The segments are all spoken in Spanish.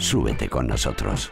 Súbete con nosotros.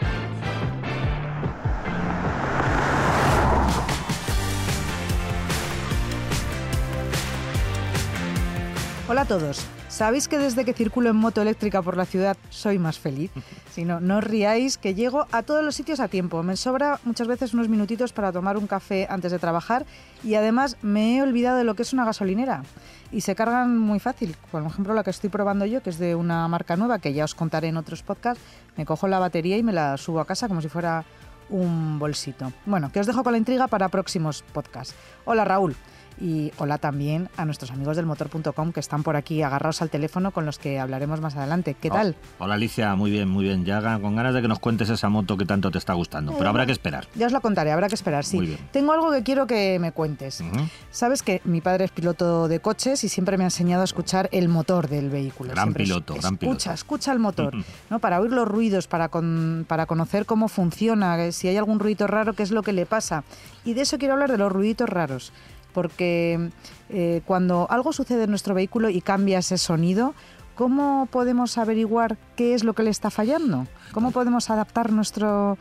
Hola a todos. ¿Sabéis que desde que circulo en moto eléctrica por la ciudad soy más feliz? Si no, no os riáis que llego a todos los sitios a tiempo. Me sobra muchas veces unos minutitos para tomar un café antes de trabajar y además me he olvidado de lo que es una gasolinera. Y se cargan muy fácil. Por ejemplo, la que estoy probando yo, que es de una marca nueva, que ya os contaré en otros podcasts, me cojo la batería y me la subo a casa como si fuera un bolsito. Bueno, que os dejo con la intriga para próximos podcasts. Hola Raúl y hola también a nuestros amigos del motor.com que están por aquí agarrados al teléfono con los que hablaremos más adelante. ¿Qué tal? Oh, hola Alicia, muy bien, muy bien. Ya con ganas de que nos cuentes esa moto que tanto te está gustando, pero habrá que esperar. Ya os lo contaré, habrá que esperar, sí. Muy bien. Tengo algo que quiero que me cuentes. Sabes que mi padre es piloto de coches y siempre me ha enseñado a escuchar el motor del vehículo. Gran Siempre es- piloto, gran escucha, piloto. escucha el motor, ¿no? Para oír los ruidos, para, con- para conocer cómo funciona, eh, si hay algún ruido raro, qué es lo que le pasa. Y de eso quiero hablar de los ruiditos raros, porque eh, cuando algo sucede en nuestro vehículo y cambia ese sonido, ¿cómo podemos averiguar qué es lo que le está fallando? ¿Cómo podemos adaptar nuestro,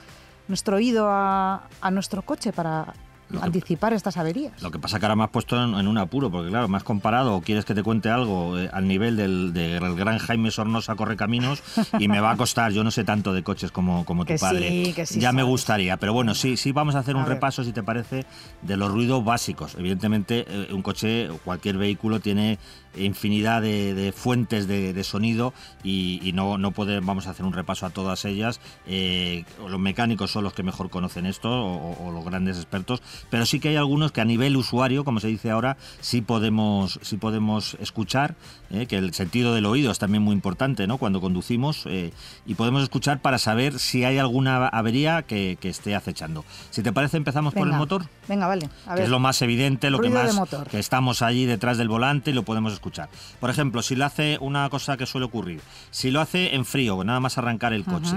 nuestro oído a, a nuestro coche para Lo que- anticipar estas averías? Lo que pasa que ahora me has puesto en, en un apuro, porque claro, me has comparado o quieres que te cuente algo eh, al nivel del, del gran Jaime Sornosa Correcaminos y me va a costar, yo no sé tanto de coches como, como tu Que sí, padre. que sí ya me gustaría, pero bueno, sí, sí vamos a hacer A un ver. repaso, si te parece, de los ruidos básicos. Evidentemente, eh, un coche o cualquier vehículo tiene infinidad de, de fuentes de, de sonido y, y no, no puede, vamos a hacer un repaso a todas ellas. Eh, los mecánicos son los que mejor conocen esto o, o los grandes expertos, pero sí que hay algunos que a nivel usuario, como se dice ahora, sí podemos, sí podemos escuchar, eh, que el sentido del oído es también muy importante ¿no? cuando conducimos eh, y podemos escuchar para saber si hay alguna avería que, que esté acechando. Si te parece, empezamos por el motor Venga, vale. A que ver. es lo más evidente, lo que Ruido más motor. que estamos allí detrás del volante y lo podemos escuchar. Por ejemplo, si lo hace una cosa que suele ocurrir, si lo hace en frío, nada más arrancar el coche.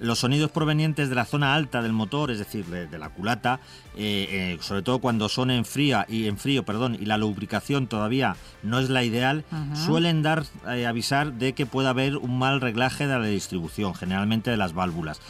Los sonidos provenientes de la zona alta del motor, es decir, de, de la culata, eh, eh, sobre todo cuando son en fría y en frío, perdón, y la lubricación todavía no es la ideal, suelen dar eh, avisar de que puede haber un mal reglaje de la distribución, generalmente de las válvulas.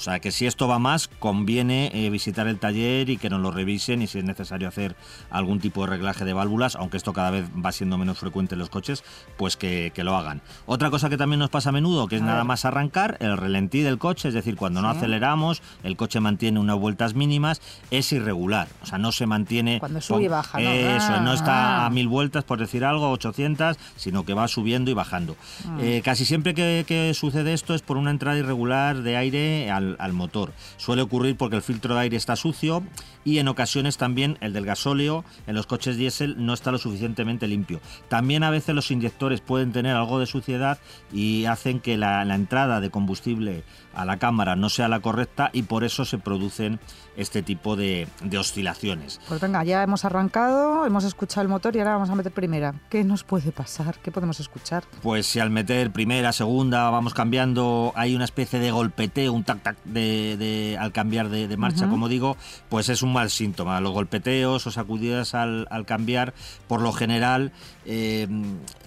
O sea que si esto va más, conviene eh, visitar el taller y que nos lo revisen y si es necesario hacer algún tipo de reglaje de válvulas, aunque esto cada vez va siendo menos frecuente en los coches, pues que, que lo hagan. Otra cosa que también nos pasa a menudo, que es A nada ver. más arrancar, el relentí del coche, es decir, cuando no aceleramos, el coche mantiene unas vueltas mínimas, es irregular. O sea, no se mantiene... Cuando sube y baja, ¿no? Eso, no está Ah. a mil vueltas, por decir algo, 800, sino que va subiendo y bajando. Ah. Eh, casi siempre que, que sucede esto es por una entrada irregular de aire al, al motor. Suele ocurrir porque el filtro de aire está sucio y en ocasiones también el del gasóleo en los coches diésel no está lo suficientemente limpio. También a veces los inyectores pueden tener algo de suciedad y hacen que la, entrada de combustible a la cámara no sea la correcta y por eso se producen este tipo de, de oscilaciones. Pues venga, ya hemos arrancado, hemos escuchado el motor y ahora vamos a meter primera. ¿Qué nos puede pasar? ¿Qué podemos escuchar? Pues si al meter primera, segunda, vamos cambiando, hay una especie de golpeteo, un tac-tac de, de- al cambiar de, de marcha, como digo, pues es un mal síntoma. Los golpeteos o sacudidas al, al cambiar, por lo general, eh,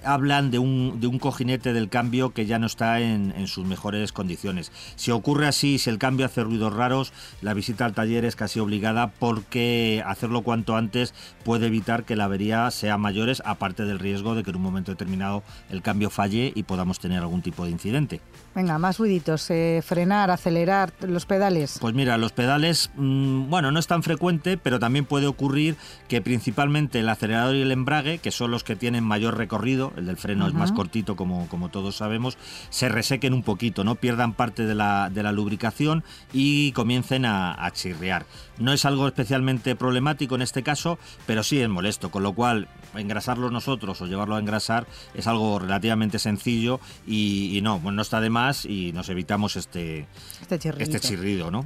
hablan de un, de un cojinete del cambio que ya no está en, en sus mejores condiciones. Si ocurre así, si el cambio hace ruidos raros, la visita al taller es casi obligada porque hacerlo cuanto antes puede evitar que la avería sea mayores, aparte del riesgo de que en un momento determinado el cambio falle y podamos tener algún tipo de incidente. Venga, más ruiditos. eh, frenar, acelerar. acelerar los pedales? Pues mira, los pedales, mm, bueno, no es tan frecuente, pero también puede ocurrir que principalmente el acelerador y el embrague, que son los que tienen mayor recorrido, el del freno es más cortito como, como todos sabemos, se resequen un poquito, ¿no? Pierdan parte de la, de la lubricación y comiencen a, a chirriar. No es algo especialmente problemático en este caso, pero sí es molesto, con lo cual engrasarlo nosotros o llevarlo a engrasar es algo relativamente sencillo y, no, no está de más y nos evitamos este, este, este chirrido. ¿no?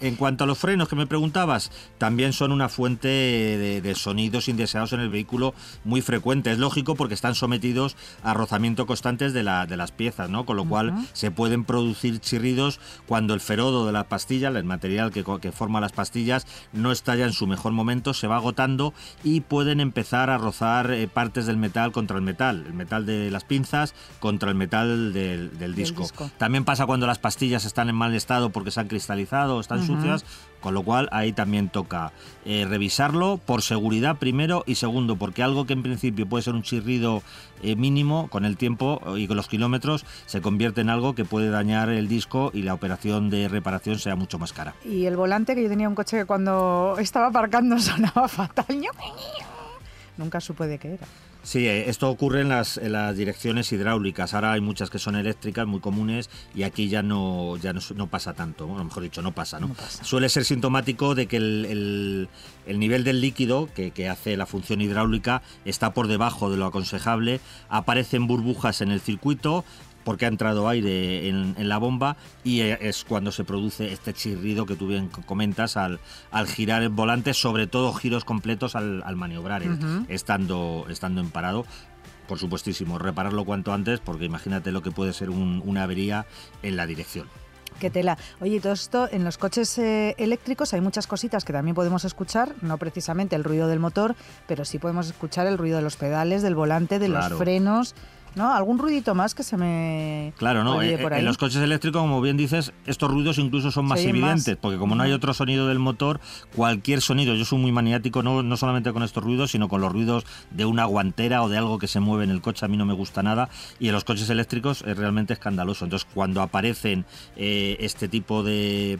En cuanto a los frenos que me preguntabas, también son una fuente de, sonidos indeseados en el vehículo muy frecuente. Es lógico porque están sometidos a rozamiento constantes de, la, de las piezas, ¿no? con lo cual se pueden producir chirridos cuando el ferodo de la pastilla, el material que, que forma las pastillas, no está ya en su mejor momento, se va agotando y pueden empezar a rozar eh, partes del metal contra el metal, el metal de las pinzas contra el metal del, disco. También pasa cuando las pastillas están en mal estado porque se han cristalizado o están sucias, con lo cual ahí también toca eh, revisarlo por seguridad primero y segundo porque algo que en principio puede ser un chirrido eh, mínimo con el tiempo y con los kilómetros se convierte en algo que puede dañar el disco y la operación de reparación sea mucho más cara. Y el volante que yo tenía un coche que cuando estaba aparcando sonaba fatal nunca supe de qué era. Sí, eh, esto ocurre en las, las, direcciones hidráulicas. Ahora hay muchas que son eléctricas, muy comunes, y aquí ya no, ya no, pasa tanto. Bueno, mejor dicho, no pasa, ¿no? Suele ser sintomático de que el, nivel del líquido que, que, hace la función hidráulica está por debajo de lo aconsejable. Aparecen burbujas en el circuito, porque ha entrado aire en, la bomba y es cuando se produce este chirrido que tú bien comentas al, al girar el volante, sobre todo giros completos al, maniobrar, eh, estando, estando en parado. Por supuestísimo, repararlo cuanto antes porque imagínate lo que puede ser una avería en la dirección. Qué tela. Oye, todo esto en los coches eh, eléctricos hay muchas cositas que también podemos escuchar, no precisamente el ruido del motor, pero sí podemos escuchar el ruido de los pedales, del volante, de los frenos. ¿No? ¿Algún ruidito más que se me Claro, no, eh, en los coches eléctricos, como bien dices, estos ruidos incluso son más evidentes, porque como no hay otro sonido del motor, cualquier sonido, yo soy muy maniático no, no solamente con estos ruidos, sino con los ruidos de una guantera o de algo que se mueve en el coche, a mí no me gusta nada, y en los coches eléctricos es realmente escandaloso. Entonces, cuando aparecen eh, este tipo de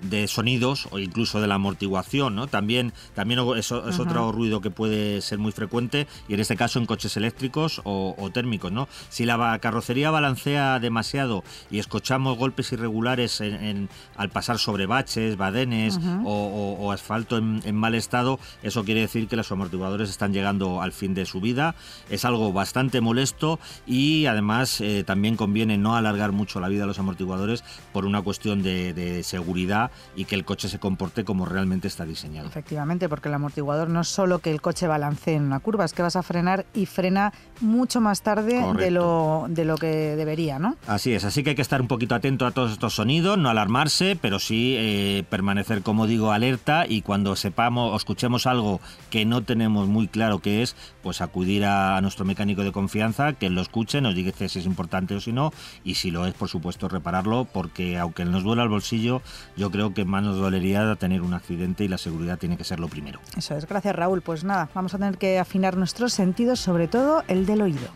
de sonidos o incluso de la amortiguación, ¿no? También, también es, es otro ruido que puede ser muy frecuente y en este caso en coches eléctricos o, térmicos, ¿no? Si la carrocería balancea demasiado y escuchamos golpes irregulares en, al pasar sobre baches, badenes o, asfalto en, mal estado, eso quiere decir que los amortiguadores están llegando al fin de su vida. Es algo bastante molesto y además eh, también conviene no alargar mucho la vida de los amortiguadores por una cuestión de seguridad y que el coche se comporte como realmente está diseñado. Efectivamente, porque el amortiguador no es solo que el coche balancee en una curva, es que vas a frenar y frena mucho más tarde de lo, de lo que debería, ¿no? Así es, así que hay que estar un poquito atento a todos estos sonidos, no alarmarse, pero sí eh, permanecer, como digo, alerta y cuando sepamos o escuchemos algo que no tenemos muy claro qué es, pues acudir a, nuestro mecánico de confianza, que lo escuche, nos diga si es importante o si no, y si lo es, por supuesto, repararlo, porque aunque nos duela el bolsillo, yo creo creo que más nos dolería tener un accidente y la seguridad tiene que ser lo primero. Eso es, gracias Raúl. Pues nada, vamos a tener que afinar nuestros sentidos, sobre todo el del oído.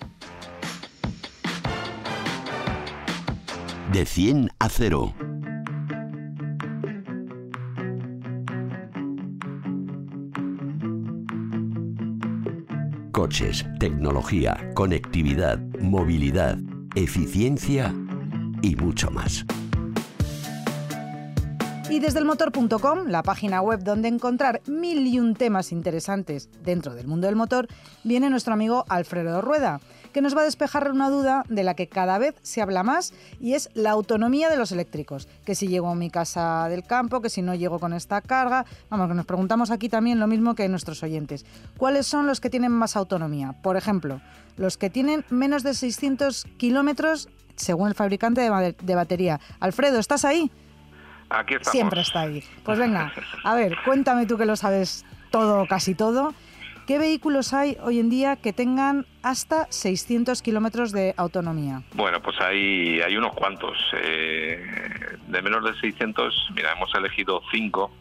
De 100 a 0. Coches, tecnología, conectividad, movilidad, eficiencia y mucho más. Y desde el motor.com, la página web donde encontrar mil y un temas interesantes dentro del mundo del motor, viene nuestro amigo Alfredo Rueda, que nos va a despejar una duda de la que cada vez se habla más y es la autonomía de los eléctricos. Que si llego a mi casa del campo, que si no llego con esta carga. Vamos, que nos preguntamos aquí también lo mismo que nuestros oyentes. ¿Cuáles son los que tienen más autonomía? Por ejemplo, los que tienen menos de 600 kilómetros según el fabricante de batería. Alfredo, ¿estás ahí? Siempre está ahí. Pues venga, a ver, cuéntame tú que lo sabes todo, casi todo. ¿Qué vehículos hay hoy en día que tengan hasta 600 kilómetros de autonomía? Bueno, pues hay, hay unos cuantos. Eh, de menos de 600, mira, hemos elegido cinco.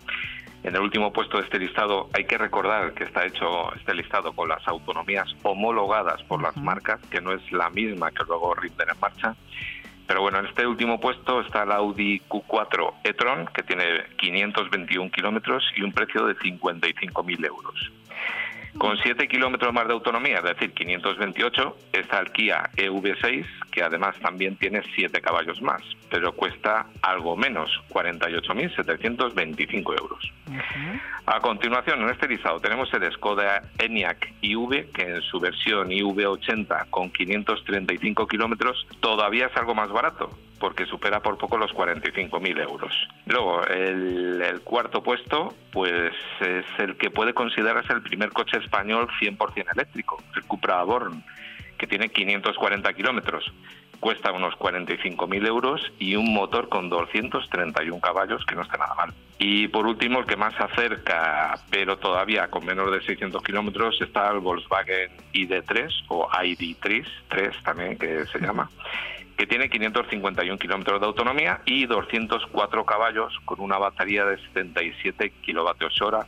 En el último puesto de este listado hay que recordar que está hecho este listado con las autonomías homologadas por las marcas, que no es la misma que luego rinden en marcha Pero bueno, en este último puesto está el Audi Q4 e-tron, que tiene 521 kilómetros y un precio de 55.000 euros. Con 7 kilómetros más de autonomía, es decir, 528, está el Kia EV6, que además también tiene 7 caballos más, pero cuesta algo menos, 48.725 euros. A continuación, en este listado tenemos el Skoda Enyaq iV, que en su versión IV80 con 535 kilómetros todavía es algo más barato, porque supera por poco los 45.000 euros. Luego, el, el, cuarto puesto, pues es el que puede considerarse el primer coche español 100% eléctrico, el Cupra Born, que tiene 540 kilómetros cuesta unos 45.000 euros y un motor con 231 caballos, que no está nada mal. Y por último, el que más se acerca, pero todavía con menos de 600 kilómetros, está el Volkswagen ID3 o ID3 3 también que se llama que tiene 551 kilómetros de autonomía y 204 caballos con una batería de 77 kilovatios hora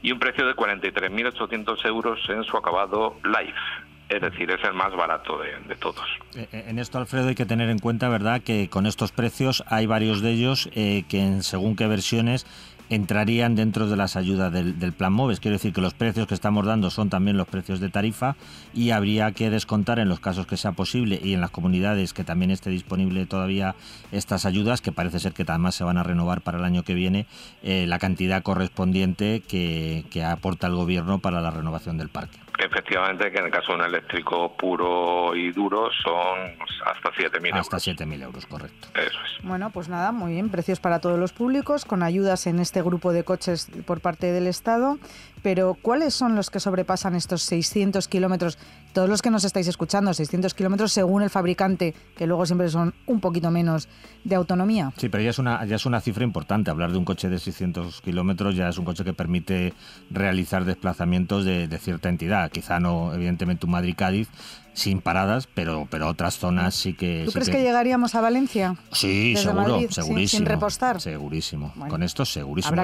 y un precio de 43.800 euros en su acabado Life es decir, es el más barato de, todos. Eh, eh, en esto, Alfredo, hay que tener en cuenta, ¿verdad?, que con estos precios hay varios de ellos eh, que, en según qué versiones, entrarían dentro de las ayudas del, plan MOVES. Quiero decir que los precios que estamos dando son también los precios de tarifa y habría que descontar en los casos que sea posible y en las comunidades que también esté disponible todavía estas ayudas, que parece ser que además se van a renovar para el año que viene, la cantidad correspondiente que aporta el gobierno para la renovación del parque. Efectivamente, que en el caso de un eléctrico puro y duro son hasta 7.000 euros. Hasta 7.000 euros, correcto. Eso es. Bueno, pues nada, muy bien. Precios para todos los públicos, con ayudas en este grupo de coches por parte del Estado. Pero, ¿cuáles son los que sobrepasan estos 600 kilómetros? Todos los que nos estáis escuchando, 600 kilómetros según el fabricante, que luego siempre son un poquito menos de autonomía. Sí, pero ya es una, ya es una cifra importante. Hablar de un coche de 600 kilómetros ya es un coche que permite realizar desplazamientos de, de cierta entidad quizá no evidentemente un Madrid-Cádiz, sin paradas, pero pero otras zonas sí que... ¿Tú crees que... llegaríamos a Valencia? Sí, seguro, segurísimo. Sin, repostar. Segurísimo. con esto segurísimo.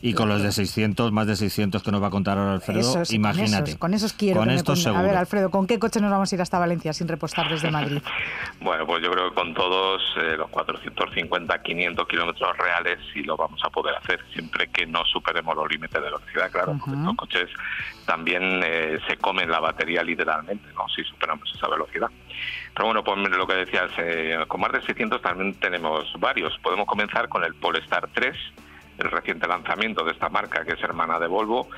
Y con, los de 600, más de 600 que nos va a contar ahora Alfredo, imagínate. Con esos, quiero con estos A ver, Alfredo, ¿con qué coche nos vamos a ir hasta Valencia sin repostar desde Madrid? bueno, pues yo creo que con todos eh, los 450, 500 kilómetros reales sí lo vamos a poder hacer, siempre que no superemos los límites de velocidad, claro, porque los coches también eh, se comen la batería literalmente, ¿no? Si superamos esa velocidad. Pero bueno, pues lo que decías, eh, con más de 600 también tenemos varios. Podemos comenzar con el Polestar 3, el reciente lanzamiento de esta marca que es hermana de Volvo.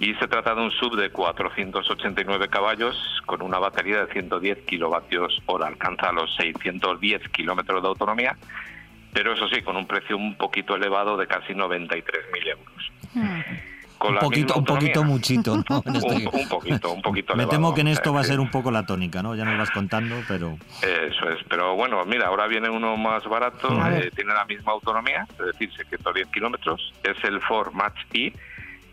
Y se trata de un sub de 489 caballos con una batería de 110 kilovatios hora. Alcanza los 610 kilómetros de autonomía, pero eso sí, con un precio un poquito elevado de casi 93.000 euros. Un poquito, un poquito muchito, ¿no? Este un, poquito, un poquito. Me temo que en esto va a ser un poco la tónica, ¿no? Ya nos vas contando, pero... Eso es, pero bueno, mira, ahora viene uno más barato, eh, tiene la misma autonomía, es decir, 610 kilómetros, es el Ford Match E,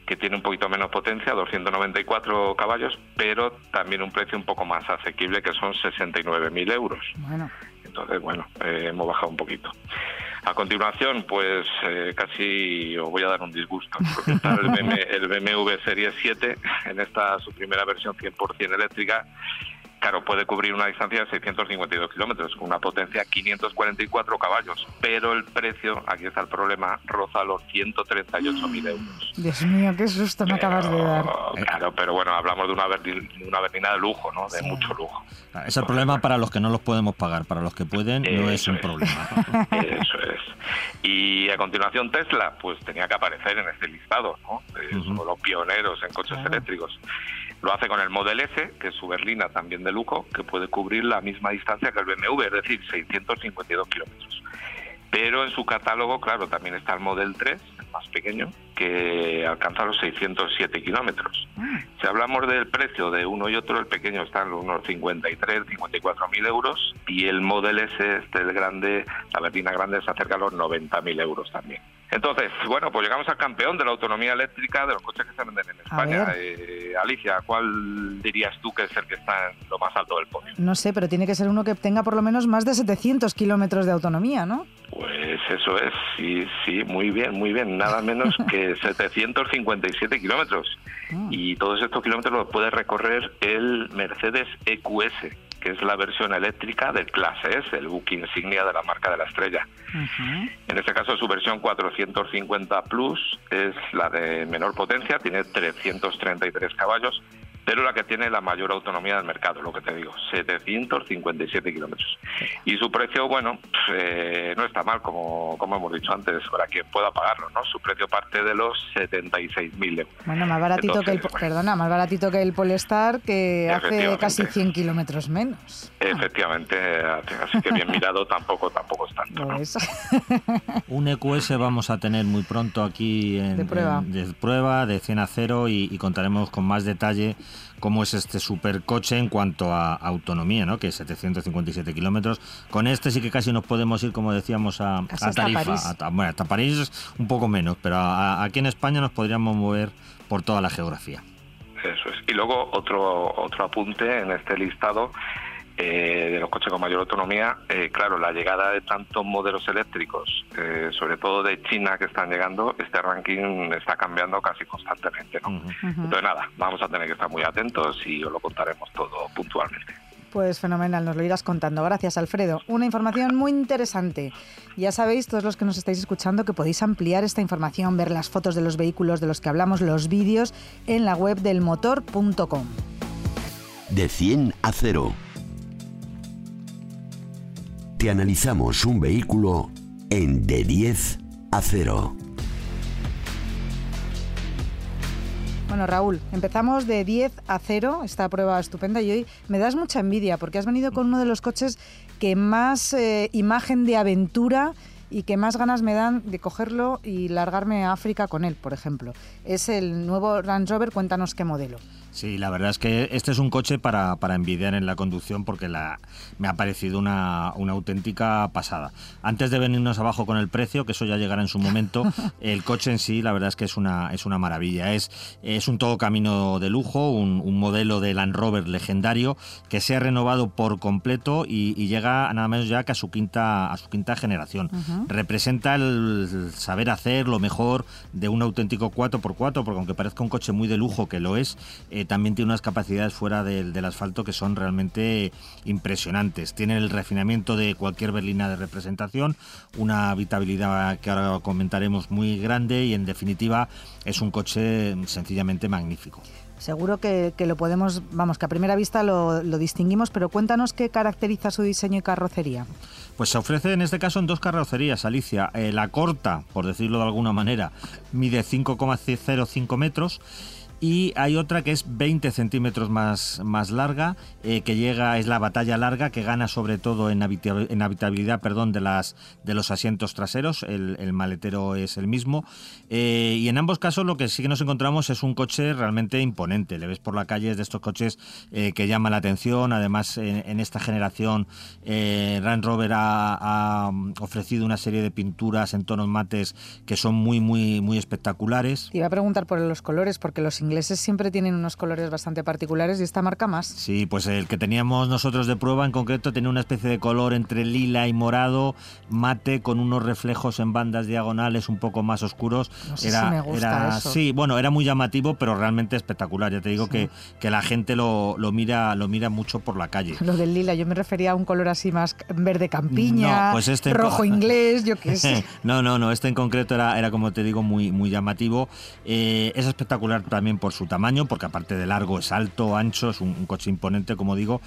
que tiene un poquito menos potencia, 294 caballos, pero también un precio un poco más asequible, que son 69.000 euros. Bueno. Entonces, bueno, eh, hemos bajado un poquito. A continuación, pues eh, casi os voy a dar un disgusto, porque está el, BMW, Serie 7 en esta su primera versión 100% eléctrica Claro, puede cubrir una distancia de 652 kilómetros con una potencia 544 caballos, pero el precio, aquí está el problema, roza los 138.000 euros. Dios mío, qué susto me acabas de dar. Claro, pero bueno, hablamos de una, una berlina de lujo, ¿no? De mucho lujo. Ah, es el problema para los que no los podemos pagar, para los que pueden no es un problema. Eso es. Y a continuación Tesla, pues tenía que aparecer en este listado, ¿no? Somos los pioneros en coches eléctricos. Lo hace con el Model S, que es su berlina también de lujo, que puede cubrir la misma distancia que el BMW, es decir, 652 kilómetros. Pero en su catálogo, claro, también está el Model 3, el más pequeño, que alcanza los 607 kilómetros. Ah. Si hablamos del precio de uno y otro, el pequeño está en unos 53, 54 mil euros y el Model S, este el grande, la berlina grande, se acerca a los 90 mil euros también. Entonces, bueno, pues llegamos al campeón de la autonomía eléctrica de los coches que se venden en España. Eh, Alicia, ¿cuál dirías tú que es el que está en lo más alto del podio? No sé, pero tiene que ser uno que tenga por lo menos más de 700 kilómetros de autonomía, ¿no? Pues eso es, sí, sí, muy bien, muy bien. Nada menos que 757 kilómetros. Ah. Y todos estos kilómetros los puede recorrer el Mercedes EQS, que es la versión eléctrica del Clase S, el buque insignia de la marca de la estrella. En este caso su versión 450 Plus es la de menor potencia, tiene 333 caballos pero la que tiene la mayor autonomía del mercado, lo que te digo, 757 kilómetros. Y su precio, bueno, eh, no está mal, como, como hemos dicho antes, para quien pueda pagarlo, ¿no? Su precio parte de los 76.000 euros. Bueno, más baratito que el, perdona, más baratito que el Polestar, que hace casi 100 kilómetros menos. Efectivamente, así que bien mirado tampoco, tampoco es tanto. Pues. Un EQS vamos a tener muy pronto aquí en, de prueba, de, prueba, de 100 a 0 y contaremos con más detalle cómo es este supercoche en cuanto a autonomía, ¿no? que es 757 kilómetros. Con este sí que casi nos podemos ir, como decíamos, a, Tarifa. bueno, hasta París es un poco menos, pero aquí en España nos podríamos mover por toda la geografía. Eso es. Y luego otro, otro apunte en este listado eh, de los coches con mayor autonomía, eh, claro, la llegada de tantos modelos eléctricos, eh, sobre todo de China que están llegando, este ranking está cambiando casi constantemente. ¿no? Entonces, nada, vamos a tener que estar muy atentos y os lo contaremos todo puntualmente. Pues fenomenal, nos lo irás contando. Gracias, Alfredo. Una información muy interesante. Ya sabéis, todos los que nos estáis escuchando, que podéis ampliar esta información, ver las fotos de los vehículos de los que hablamos, los vídeos, en la web del motor.com. De 100 a 0 analizamos un vehículo en de 10 a 0. Bueno, Raúl, empezamos de 10 a 0, esta prueba estupenda, y hoy me das mucha envidia porque has venido con uno de los coches que más eh, imagen de aventura y que más ganas me dan de cogerlo y largarme a África con él, por ejemplo. Es el nuevo Range Rover, cuéntanos qué modelo. Sí, la verdad es que este es un coche para, para envidiar en la conducción porque la, me ha parecido una, una, auténtica pasada. Antes de venirnos abajo con el precio, que eso ya llegará en su momento, el coche en sí la verdad es que es una, es una maravilla. Es, es un todo camino de lujo, un, un modelo de Land Rover legendario que se ha renovado por completo y, llega nada menos ya que a su quinta, a su quinta generación. Representa el saber hacer lo mejor de un auténtico 4x4, porque aunque parezca un coche muy de lujo, que lo es, eh, también tiene unas capacidades fuera del, asfalto que son realmente impresionantes. Tiene el refinamiento de cualquier berlina de representación, una habitabilidad que ahora comentaremos muy grande y en definitiva es un coche sencillamente magnífico. Seguro que, lo podemos, vamos, que a primera vista lo, distinguimos, pero cuéntanos qué caracteriza su diseño y carrocería. Pues se ofrece en este caso en dos carrocerías, Alicia. Eh, la corta, por decirlo de alguna manera, mide 5,05 metros y hay otra que es 20 centímetros más, más larga, eh, que llega, es la batalla larga, que gana sobre todo en, habitabilidad perdón, de, las, de los asientos traseros, el, maletero es el mismo, eh, y en ambos casos lo que sí que nos encontramos es un coche realmente imponente, le ves por la calle, es de estos coches eh, que llaman la atención, además en, esta generación Range Rover ha, ofrecido una serie de pinturas en tonos mates que son muy, muy, muy espectaculares. Iba a preguntar por los colores, porque los ingleses siempre tienen unos colores bastante particulares y esta marca más. Sí, pues el que teníamos nosotros de prueba en concreto tenía una especie de color entre lila y morado, mate, con unos reflejos en bandas diagonales un poco más oscuros. No sé era, si me gusta eso. Sí, bueno, era muy llamativo, pero realmente espectacular. Ya te digo que, que la gente lo, lo, mira, lo mira mucho por la calle. Lo del lila, yo me refería a un color así más verde campiña, pues este rojo inglés, yo qué sé. no, no, no, este en concreto era, era como te digo, muy, muy llamativo. Eh, es espectacular también por su tamaño, porque aparte de largo es alto, ancho, es un, coche imponente, como digo,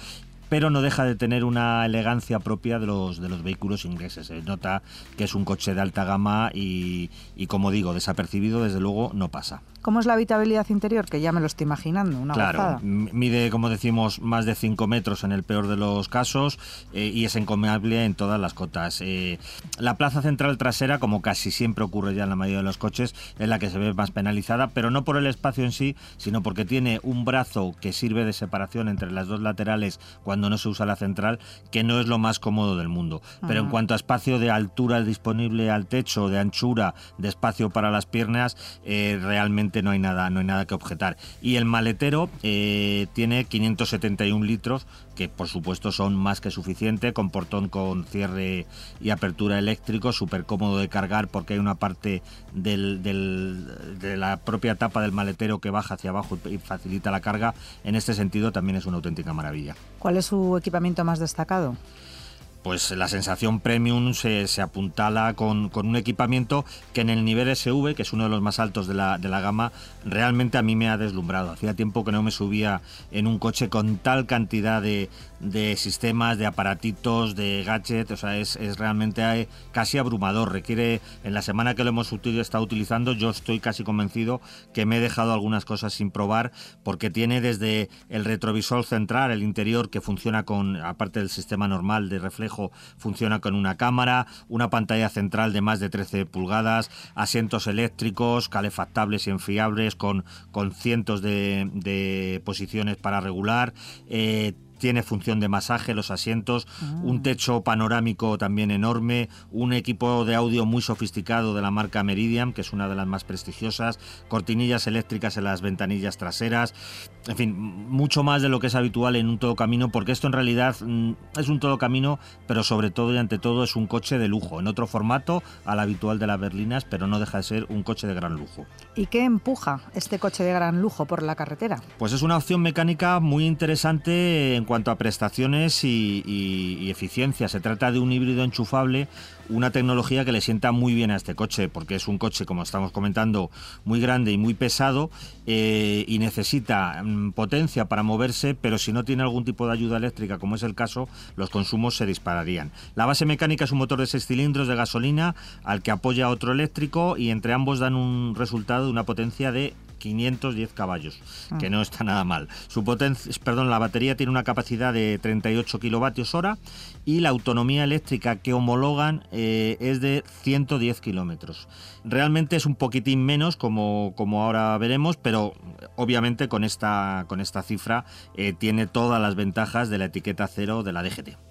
pero no deja de tener una elegancia propia de los, de los vehículos ingleses. Se nota que es un coche de alta gama y, y, como digo, desapercibido desde luego no pasa. ¿Cómo es la habitabilidad interior? Que ya me lo estoy imaginando, una Claro, mide, como decimos, más de 5 metros en el peor de los casos eh, y es encomiable en todas las cotas. Eh, la plaza central trasera, como casi siempre ocurre ya en la mayoría de los coches, es la que se ve más penalizada, pero no por el espacio en sí, sino porque tiene un brazo que sirve de separación entre las dos laterales cuando no se usa la central, que no es lo más cómodo del mundo. Pero en ah. cuanto a espacio de altura disponible al techo, de anchura, de espacio para las piernas, eh, realmente no hay nada, no hay nada que objetar. Y el maletero eh, tiene 571 litros, que por supuesto son más que suficiente, con portón con cierre y apertura eléctrico, súper cómodo de cargar porque hay una parte del, de la propia tapa del maletero que baja hacia abajo y facilita la carga. En este sentido también es una auténtica maravilla. ¿Cuál es su equipamiento más destacado? Pues la sensación premium se, se apuntala con, con, un equipamiento que en el nivel SV, que es uno de los más altos de la, de la gama, realmente a mí me ha deslumbrado. Hacía tiempo que no me subía en un coche con tal cantidad de, de sistemas, de aparatitos, de gadgets, o sea, es, es realmente eh, casi abrumador. Requiere, en la semana que lo hemos estado utilizando, yo estoy casi convencido que me he dejado algunas cosas sin probar, porque tiene desde el retrovisor central, el interior, que funciona con, aparte del sistema normal de reflejo, funciona con una cámara, una pantalla central de más de 13 pulgadas, asientos eléctricos, calefactables y enfiables, con, con cientos de, posiciones para regular. Eh, tiene función de masaje, los asientos, un ah. techo panorámico también enorme, un equipo de audio muy sofisticado de la marca Meridian, que es una de las más prestigiosas, cortinillas eléctricas en las ventanillas traseras, en fin, mucho más de lo que es habitual en un todo camino, porque esto en realidad mm, es un todo camino, pero sobre todo y ante todo es un coche de lujo, en otro formato al habitual de las berlinas, pero no deja de ser un coche de gran lujo. ¿Y qué empuja este coche de gran lujo por la carretera? Pues es una opción mecánica muy interesante en cuanto a prestaciones y, eficiencia. Se trata de un híbrido enchufable, una tecnología que le sienta muy bien a este coche, porque es un coche, como estamos comentando, muy grande y muy pesado eh, y necesita mm, potencia para moverse, pero si no tiene algún tipo de ayuda eléctrica, como es el caso, los consumos se dispararían. La base mecánica es un motor de 6 cilindros de gasolina al que apoya otro eléctrico y entre ambos dan un resultado de una potencia de 510 caballos, que ah. no está nada mal. Su potencia, perdón, la batería tiene una capacidad de 38 kilovatios hora y la autonomía eléctrica que homologan eh, es de 110 kilómetros. Realmente es un poquitín menos, como, como ahora veremos, pero obviamente con esta, con esta cifra eh, tiene todas las ventajas de la etiqueta cero de la DGT.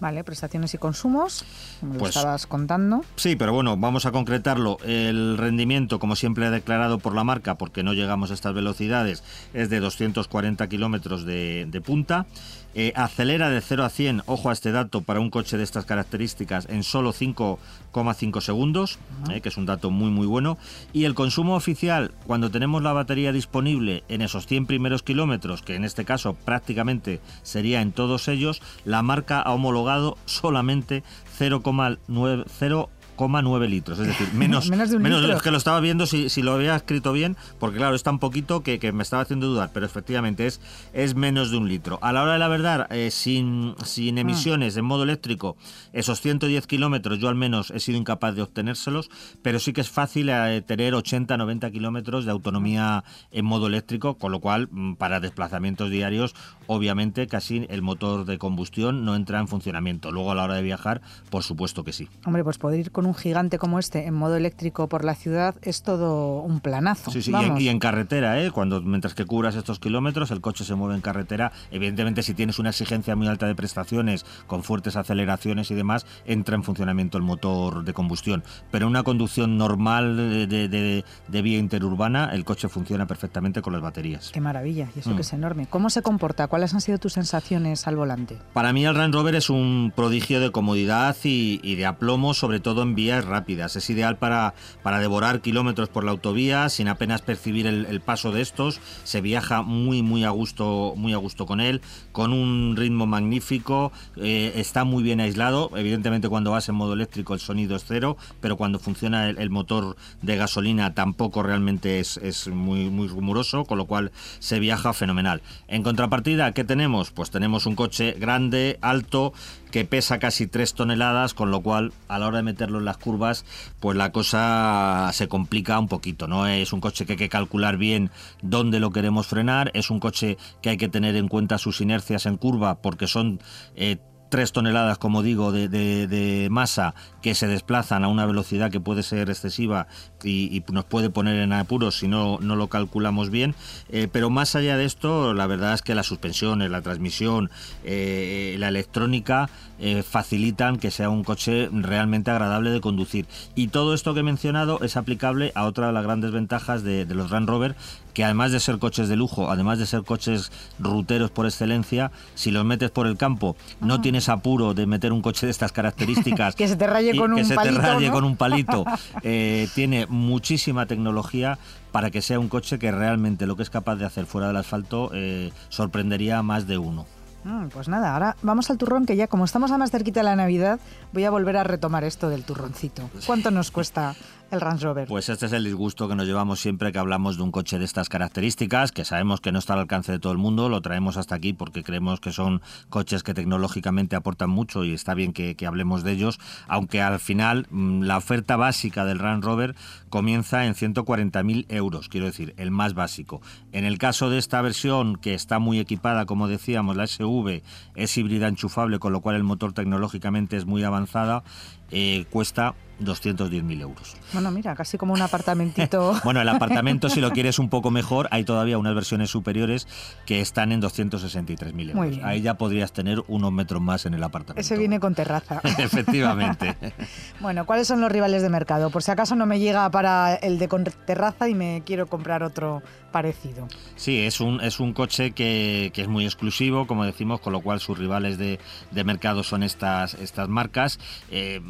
Vale, prestaciones y consumos, como lo pues estabas contando. Sí, pero bueno, vamos a concretarlo. El rendimiento, como siempre ha declarado por la marca, porque no llegamos a estas velocidades, es de 240 kilómetros de, de punta. Eh, acelera de 0 a 100, ojo a este dato, para un coche de estas características en solo 5,5 segundos, eh, que es un dato muy muy bueno. Y el consumo oficial, cuando tenemos la batería disponible en esos 100 primeros kilómetros, que en este caso prácticamente sería en todos ellos, la marca ha homologado solamente 0,9 9 litros, es decir, menos, menos, de, un menos que lo estaba viendo si, si, lo había escrito bien, porque claro, es tan poquito que, que, me estaba haciendo dudar, pero efectivamente es, es menos de un litro. A la hora de la verdad, eh, sin, sin ah. emisiones en modo eléctrico, esos 110 kilómetros yo al menos he sido incapaz de obtenérselos, pero sí que es fácil eh, tener 80-90 kilómetros de autonomía en modo eléctrico, con lo cual mm, para desplazamientos diarios, obviamente casi el motor de combustión no entra en funcionamiento. Luego a la hora de viajar, por supuesto que sí. Hombre, pues poder ir con un gigante como este en modo eléctrico por la ciudad es todo un planazo. Sí, sí, y en, carretera, ¿eh? Cuando, mientras que cubras estos kilómetros, el coche se mueve en carretera. Evidentemente, si tienes una exigencia muy alta de prestaciones, con fuertes aceleraciones y demás, entra en funcionamiento el motor de combustión. Pero en una conducción normal de, vía interurbana, el coche funciona perfectamente con las baterías. Qué maravilla, y eso que mm. es enorme. ¿Cómo se comporta? ¿Cuáles han sido tus sensaciones al volante? Para mí el Range Rover es un prodigio de comodidad y, y de aplomo, sobre todo en vías rápidas. Es ideal para, para devorar kilómetros por la autovía sin apenas percibir el, paso de estos. Se viaja muy muy a gusto, muy a gusto con él, con un ritmo magnífico. Eh, está muy bien aislado. Evidentemente cuando vas en modo eléctrico el sonido es cero, pero cuando funciona el, motor de gasolina tampoco realmente es, es, muy muy rumoroso, con lo cual se viaja fenomenal. En contrapartida, ¿qué tenemos? Pues tenemos un coche grande, alto, que pesa casi 3 toneladas, con lo cual a la hora de meterlo en las curvas, pues la cosa se complica un poquito, ¿no? Es un coche que hay que calcular bien dónde lo queremos frenar, es un coche que hay que tener en cuenta sus inercias en curva porque son... Eh, tres toneladas, como digo, de, masa que se desplazan a una velocidad que puede ser excesiva y, nos puede poner en apuros si no, no lo calculamos bien. Eh, pero más allá de esto, la verdad es que las suspensiones, la transmisión, eh, la electrónica eh, facilitan que sea un coche realmente agradable de conducir. Y todo esto que he mencionado es aplicable a otra de las grandes ventajas de, de los Land Rover, que además de ser coches de lujo, además de ser coches ruteros por excelencia, si los metes por el campo, no ah. tienes apuro de meter un coche de estas características. que se te raye con un que palito. Se te raye con un palito. Eh, tiene muchísima tecnología para que sea un coche que realmente lo que es capaz de hacer fuera del asfalto eh, sorprendería a más de uno. Mm, pues nada, ahora vamos al turrón, que ya como estamos a más cerquita de la Navidad, voy a volver a retomar esto del turroncito. ¿Cuánto nos cuesta el Range Rover. Pues este es el disgusto que nos llevamos siempre que hablamos de un coche de estas características, que sabemos que no está al alcance de todo el mundo, lo traemos hasta aquí porque creemos que son coches que tecnológicamente aportan mucho y está bien que, hablemos de ellos, aunque al final mm, la oferta básica del Range Rover comienza en 140.000 euros, quiero decir, el más básico. En el caso de esta versión, que está muy equipada, como decíamos, la SV es híbrida enchufable, con lo cual el motor tecnológicamente es muy avanzada, eh, cuesta 210.000 euros. Bueno, mira, casi como un apartamentito. bueno, el apartamento, si lo quieres un poco mejor, hay todavía unas versiones superiores que están en 263.000 euros. Ahí ya podrías tener unos metros más en el apartamento. Ese viene con terraza. Efectivamente. bueno, ¿cuáles son los rivales de mercado? Por si acaso no me llega para el de con terraza y me quiero comprar otro parecido. Sí, es un, es un coche que, es muy exclusivo, como decimos, con lo cual sus rivales de, mercado son estas, estas marcas. Eh,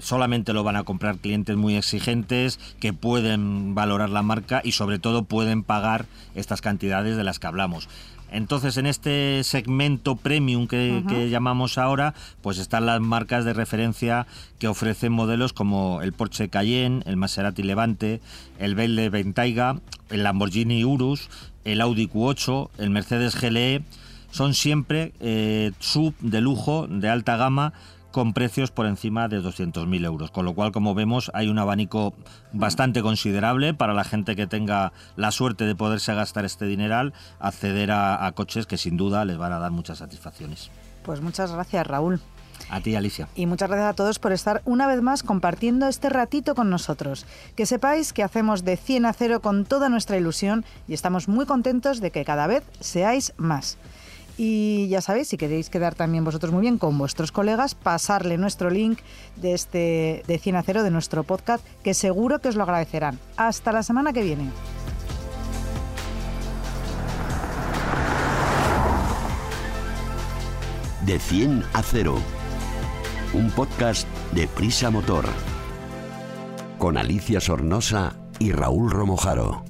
solamente lo van a comprar clientes muy exigentes que pueden valorar la marca y sobre todo pueden pagar estas cantidades de las que hablamos. Entonces, en este segmento premium que, llamamos ahora, pues están las marcas de referencia que ofrecen modelos como el Porsche Cayenne, el Maserati Levante, el Bentley Bentayga, el Lamborghini Urus, el Audi Q8, el Mercedes GLE. Son siempre eh, sub de lujo, de alta gama, con precios por encima de 200.000 euros. Con lo cual, como vemos, hay un abanico bastante considerable para la gente que tenga la suerte de poderse gastar este dineral, acceder a, coches que sin duda les van a dar muchas satisfacciones. Pues muchas gracias, Raúl. A ti, Alicia. Y muchas gracias a todos por estar una vez más compartiendo este ratito con nosotros. Que sepáis que hacemos de 100 a 0 con toda nuestra ilusión y estamos muy contentos de que cada vez seáis más. Y ya sabéis, si queréis quedar también vosotros muy bien con vuestros colegas, pasarle nuestro link de este de 100 a 0 de nuestro podcast, que seguro que os lo agradecerán. Hasta la semana que viene. De 100 a 0. Un podcast de Prisa Motor. Con Alicia Sornosa y Raúl Romojaro.